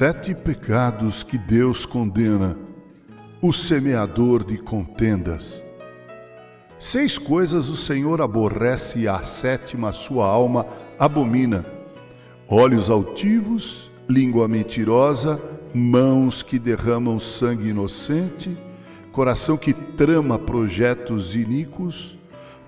Sete pecados que Deus condena. O semeador de contendas. Seis coisas o Senhor aborrece e a sétima sua alma abomina: olhos altivos, língua mentirosa, mãos que derramam sangue inocente, coração que trama projetos iníquos,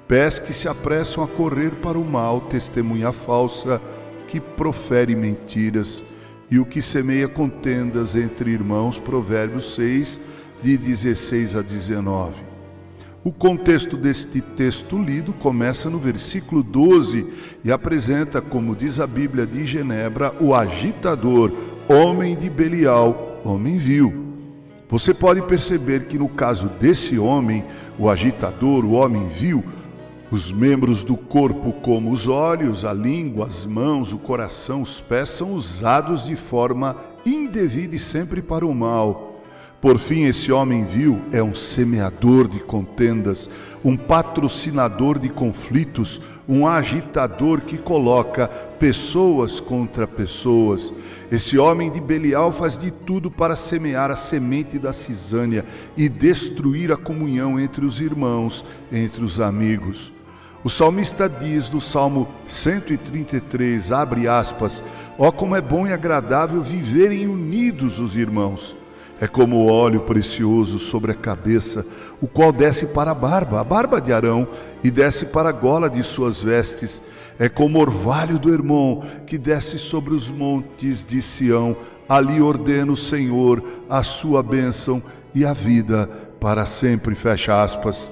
pés que se apressam a correr para o mal, testemunha falsa que profere mentiras e o que semeia contendas entre irmãos. Provérbios 6, de 16 a 19. O contexto deste texto lido começa no versículo 12 e apresenta, como diz a Bíblia de Genebra, o agitador, homem de Belial, homem vil. Você pode perceber que no caso desse homem, o agitador, o homem vil, os membros do corpo, como os olhos, a língua, as mãos, o coração, os pés, são usados de forma indevida e sempre para o mal. Por fim, esse homem vil é um semeador de contendas, um patrocinador de conflitos, um agitador que coloca pessoas contra pessoas. Esse homem de Belial faz de tudo para semear a semente da cisânia e destruir a comunhão entre os irmãos, entre os amigos. O salmista diz no Salmo 133, abre aspas, ó oh, como é bom e agradável viverem unidos os irmãos. É como o óleo precioso sobre a cabeça, o qual desce para a barba, a barba de Arão, e desce para a gola de suas vestes. É como orvalho do irmão que desce sobre os montes de Sião. Ali ordena o Senhor a sua bênção e a vida para sempre. Fecha aspas.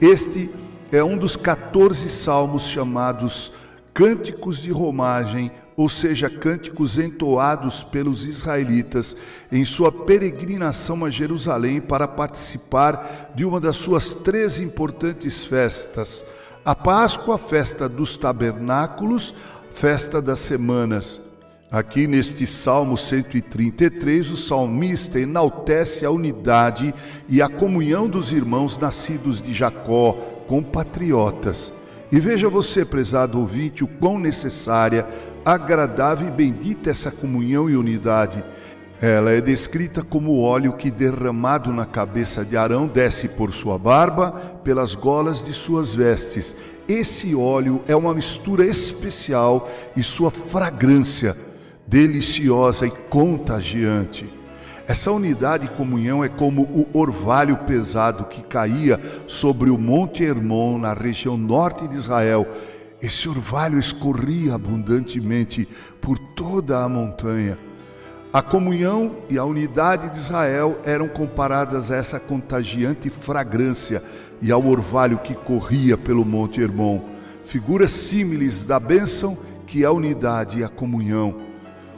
Este é um dos 14 salmos chamados Cânticos de Romagem, ou seja, cânticos entoados pelos israelitas em sua peregrinação a Jerusalém para participar de uma das suas três importantes festas: a Páscoa, a festa dos tabernáculos, festa das semanas. Aqui neste Salmo 133, o salmista enaltece a unidade e a comunhão dos irmãos nascidos de Jacó, compatriotas. E veja você, prezado ouvinte, o quão necessária, agradável e bendita essa comunhão e unidade. Ela é descrita como o óleo que, derramado na cabeça de Arão, desce por sua barba, pelas golas de suas vestes. Esse óleo é uma mistura especial e sua fragrância deliciosa e contagiante. Essa unidade e comunhão é como o orvalho pesado que caía sobre o Monte Hermon, na região norte de Israel. Esse orvalho escorria abundantemente por toda a montanha. A comunhão e a unidade de Israel eram comparadas a essa contagiante fragrância e ao orvalho que corria pelo Monte Hermon, figuras símiles da bênção que é a unidade e a comunhão.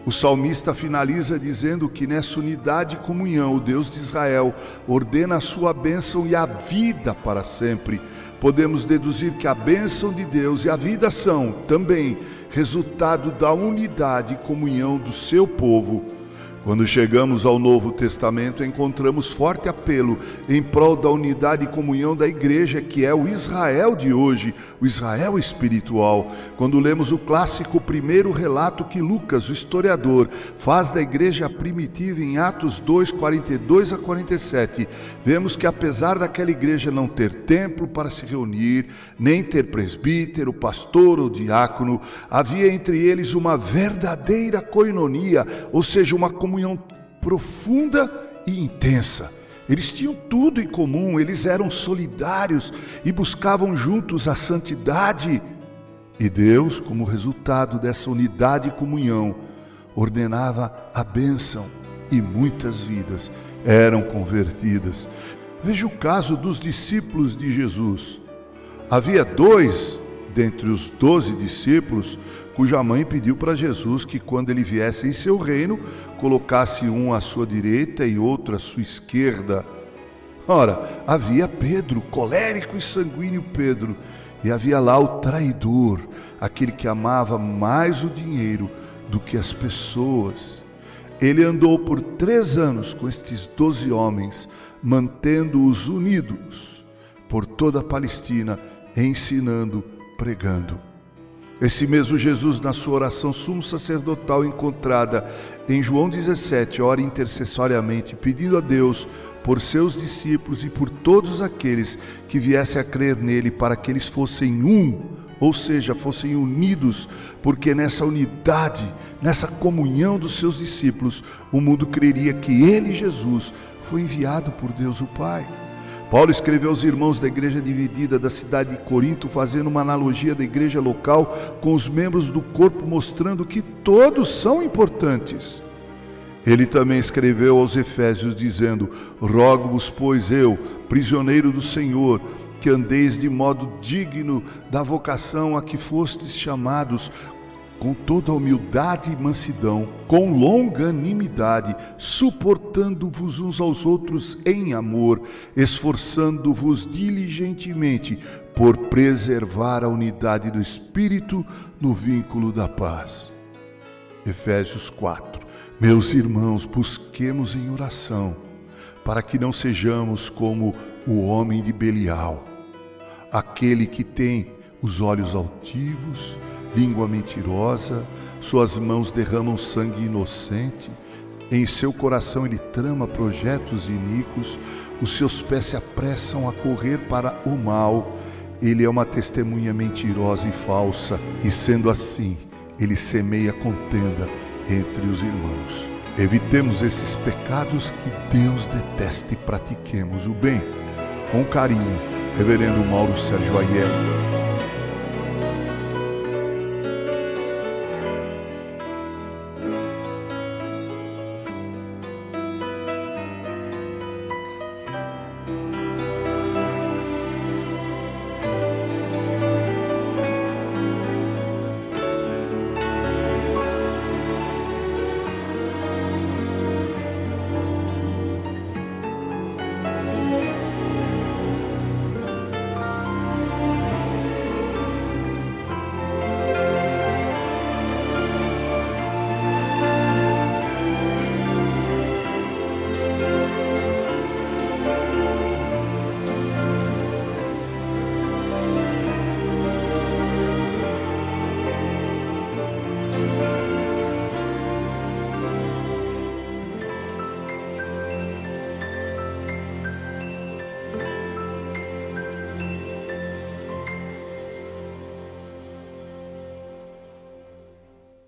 O salmista finaliza dizendo que nessa unidade e comunhão o Deus de Israel ordena a sua bênção e a vida para sempre. Podemos deduzir que a bênção de Deus e a vida são também resultado da unidade e comunhão do seu povo quando chegamos ao Novo Testamento, encontramos forte apelo em prol da unidade e comunhão da igreja, que é o Israel de hoje, o Israel espiritual. Quando lemos o clássico primeiro relato que Lucas, o historiador, faz da igreja primitiva em Atos 2, 42 a 47, vemos que apesar daquela igreja não ter templo para se reunir, nem ter presbítero, pastor ou diácono, havia entre eles uma verdadeira coinonia, ou seja, uma comunidade comunhão profunda e intensa. Eles tinham tudo em comum, eles eram solidários e buscavam juntos a santidade. E Deus, como resultado dessa unidade e comunhão, ordenava a bênção e muitas vidas eram convertidas. Veja o caso dos discípulos de Jesus. Havia dois dentre os doze discípulos cuja mãe pediu para Jesus que, quando ele viesse em seu reino, colocasse um à sua direita e outro à sua esquerda. Ora, havia Pedro, colérico e sanguíneo Pedro, e havia lá o traidor, aquele que amava mais o dinheiro do que as pessoas. Ele andou por três anos com estes doze homens, mantendo-os unidos por toda a Palestina, ensinando, pregando. Esse mesmo Jesus, na sua oração sumo sacerdotal encontrada em João 17, ora intercessoriamente, pedindo a Deus por seus discípulos e por todos aqueles que viessem a crer nele, para que eles fossem um, ou seja, fossem unidos, porque nessa unidade, nessa comunhão dos seus discípulos, o mundo creria que ele, Jesus, foi enviado por Deus o Pai. Paulo escreveu aos irmãos da igreja dividida da cidade de Corinto, fazendo uma analogia da igreja local com os membros do corpo, mostrando que todos são importantes. Ele também escreveu aos Efésios, dizendo: Rogo-vos, pois eu, prisioneiro do Senhor, que andeis de modo digno da vocação a que fostes chamados, com toda humildade e mansidão, com longanimidade, suportando-vos uns aos outros em amor, esforçando-vos diligentemente por preservar a unidade do Espírito no vínculo da paz. Efésios 4. Meus irmãos, busquemos em oração, para que não sejamos como o homem de Belial, aquele que tem os olhos altivos, língua mentirosa, suas mãos derramam sangue inocente, em seu coração ele trama projetos iníquos, os seus pés se apressam a correr para o mal. Ele é uma testemunha mentirosa e falsa, e sendo assim, ele semeia contenda entre os irmãos. Evitemos esses pecados que Deus detesta e pratiquemos o bem. Com carinho, Reverendo Mauro Sérgio Aiello